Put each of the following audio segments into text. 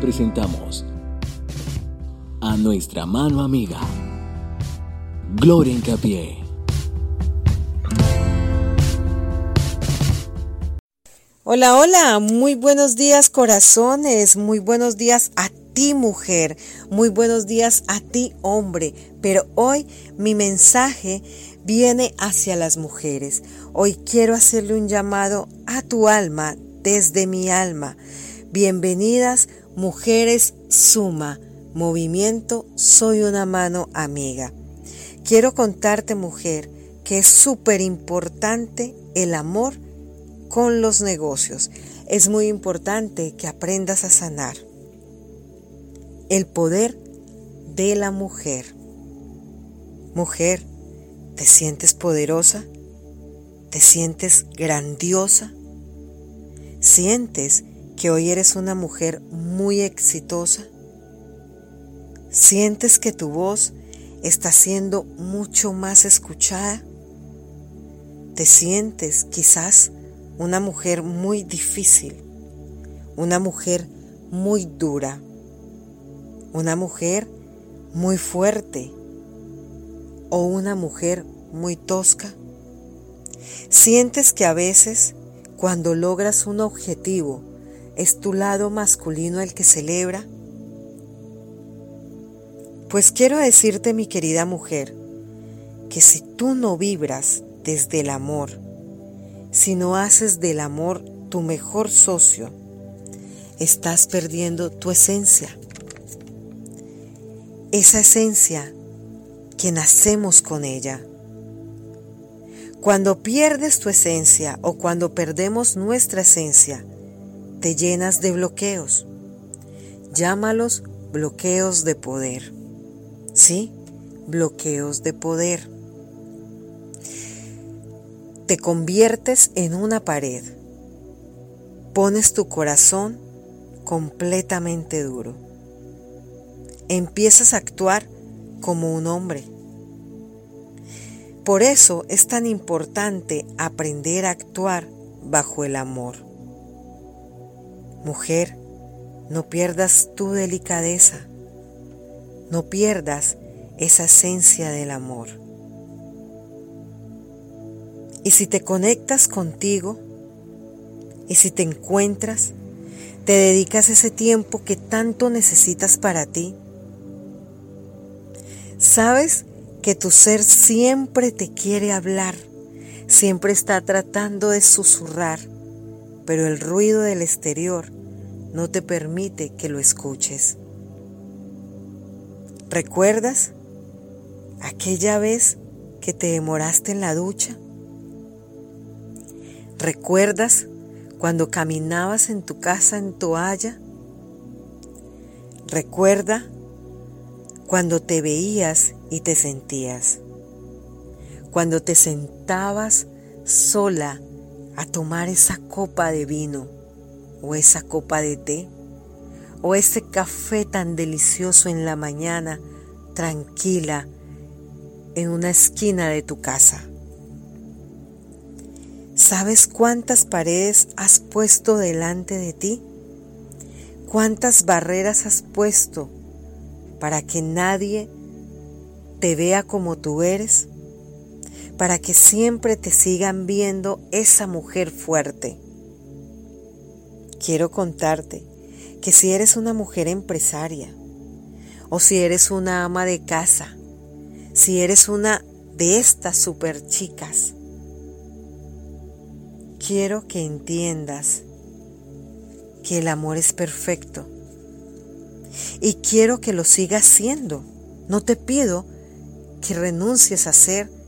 presentamos a nuestra mano amiga, Gloria Incapié. Hola, hola, muy buenos días corazones, muy buenos días a ti mujer, muy buenos días a ti hombre, pero hoy mi mensaje viene hacia las mujeres. Hoy quiero hacerle un llamado a tu alma desde mi alma. Bienvenidas mujeres suma movimiento Soy una mano amiga. Quiero contarte, mujer, que es súper importante el amor con los negocios. Es muy importante que aprendas a sanar. El poder de la mujer. Mujer, ¿te sientes poderosa? ¿Te sientes grandiosa? ¿Sientes que hoy eres una mujer muy exitosa? ¿Sientes que tu voz está siendo mucho más escuchada? ¿Te sientes quizás una mujer muy difícil? ¿Una mujer muy dura? ¿Una mujer muy fuerte? ¿O una mujer muy tosca? ¿Sientes que a veces cuando logras un objetivo es tu lado masculino el que celebra? Pues quiero decirte, mi querida mujer, que si tú no vibras desde el amor, si no haces del amor tu mejor socio, estás perdiendo tu esencia. Esa esencia que nacemos con ella. Cuando pierdes tu esencia o cuando perdemos nuestra esencia, te llenas de bloqueos. Llámalos bloqueos de poder. ¿sí? Bloqueos de poder. Te conviertes en una pared. Pones tu corazón completamente duro. Empiezas a actuar como un hombre. Por eso es tan importante aprender a actuar bajo el amor. Mujer, no pierdas tu delicadeza. No pierdas esa esencia del amor. Y si te conectas contigo, y si te encuentras, te dedicas ese tiempo que tanto necesitas para ti, sabes que tu ser siempre te quiere hablar, siempre está tratando de susurrar, pero el ruido del exterior no te permite que lo escuches. ¿Recuerdas aquella vez que te demoraste en la ducha? ¿Recuerdas cuando caminabas en tu casa en toalla? Recuerda cuando te veías y te sentías. Cuando te sentabas sola a tomar esa copa de vino o esa copa de té o ese café tan delicioso en la mañana, tranquila, en una esquina de tu casa. ¿Sabes cuántas paredes has puesto delante de ti? ¿Cuántas barreras has puesto para que nadie te vea como tú eres? Para que siempre te sigan viendo esa mujer fuerte. Quiero contarte que si eres una mujer empresaria o si eres una ama de casa, si eres una de estas super chicas, quiero que entiendas que el amor es perfecto y quiero que lo sigas siendo. No te pido que renuncies a ser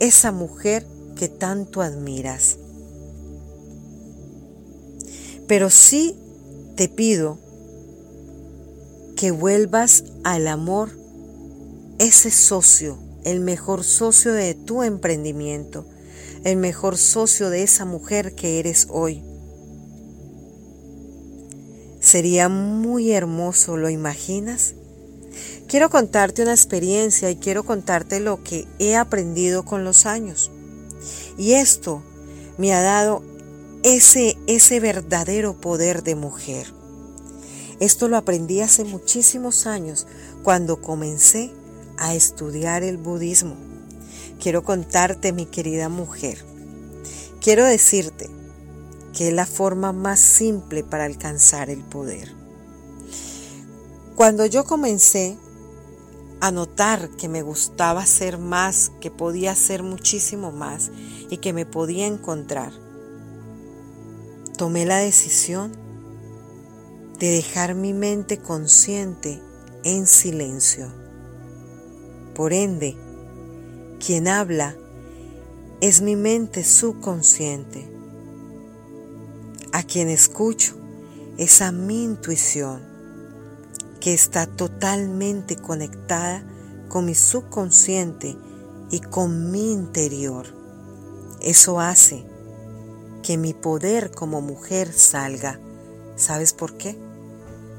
esa mujer que tanto admiras. Pero sí te pido que vuelvas al amor, ese socio, el mejor socio de tu emprendimiento, el mejor socio de esa mujer que eres hoy. Sería muy hermoso, ¿lo imaginas? Quiero contarte una experiencia y quiero contarte lo que he aprendido con los años. Y esto me ha dado ese, ese verdadero poder de mujer. Esto lo aprendí hace muchísimos años cuando comencé a estudiar el budismo. Quiero contarte, mi querida mujer, quiero decirte que es la forma más simple para alcanzar el poder. Cuando yo comencé a notar que me gustaba ser más, que podía ser muchísimo más y que me podía encontrar, tomé la decisión de dejar mi mente consciente en silencio. Por ende, quien habla es mi mente subconsciente. A quien escucho es a mi intuición, que está totalmente conectada con mi subconsciente y con mi interior. Eso hace que mi poder como mujer salga. ¿Sabes por qué?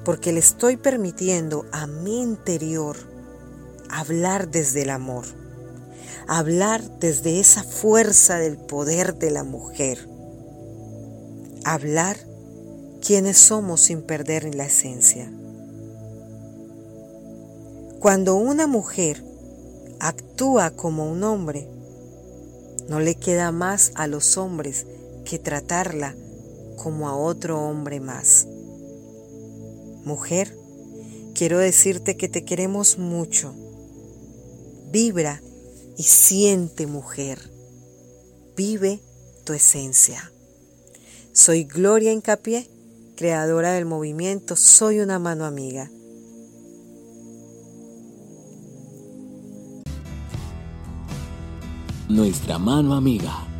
porque le estoy permitiendo a mi interior hablar desde el amor, hablar desde esa fuerza del poder de la mujer, hablar quienes somos sin perder la esencia. Cuando una mujer actúa como un hombre, no le queda más a los hombres que tratarla como a otro hombre más. Mujer, quiero decirte que te queremos mucho. Vibra y siente, mujer. Vive tu esencia. Soy Gloria Incapié, creadora del movimiento Soy una mano amiga. Nuestra mano amiga.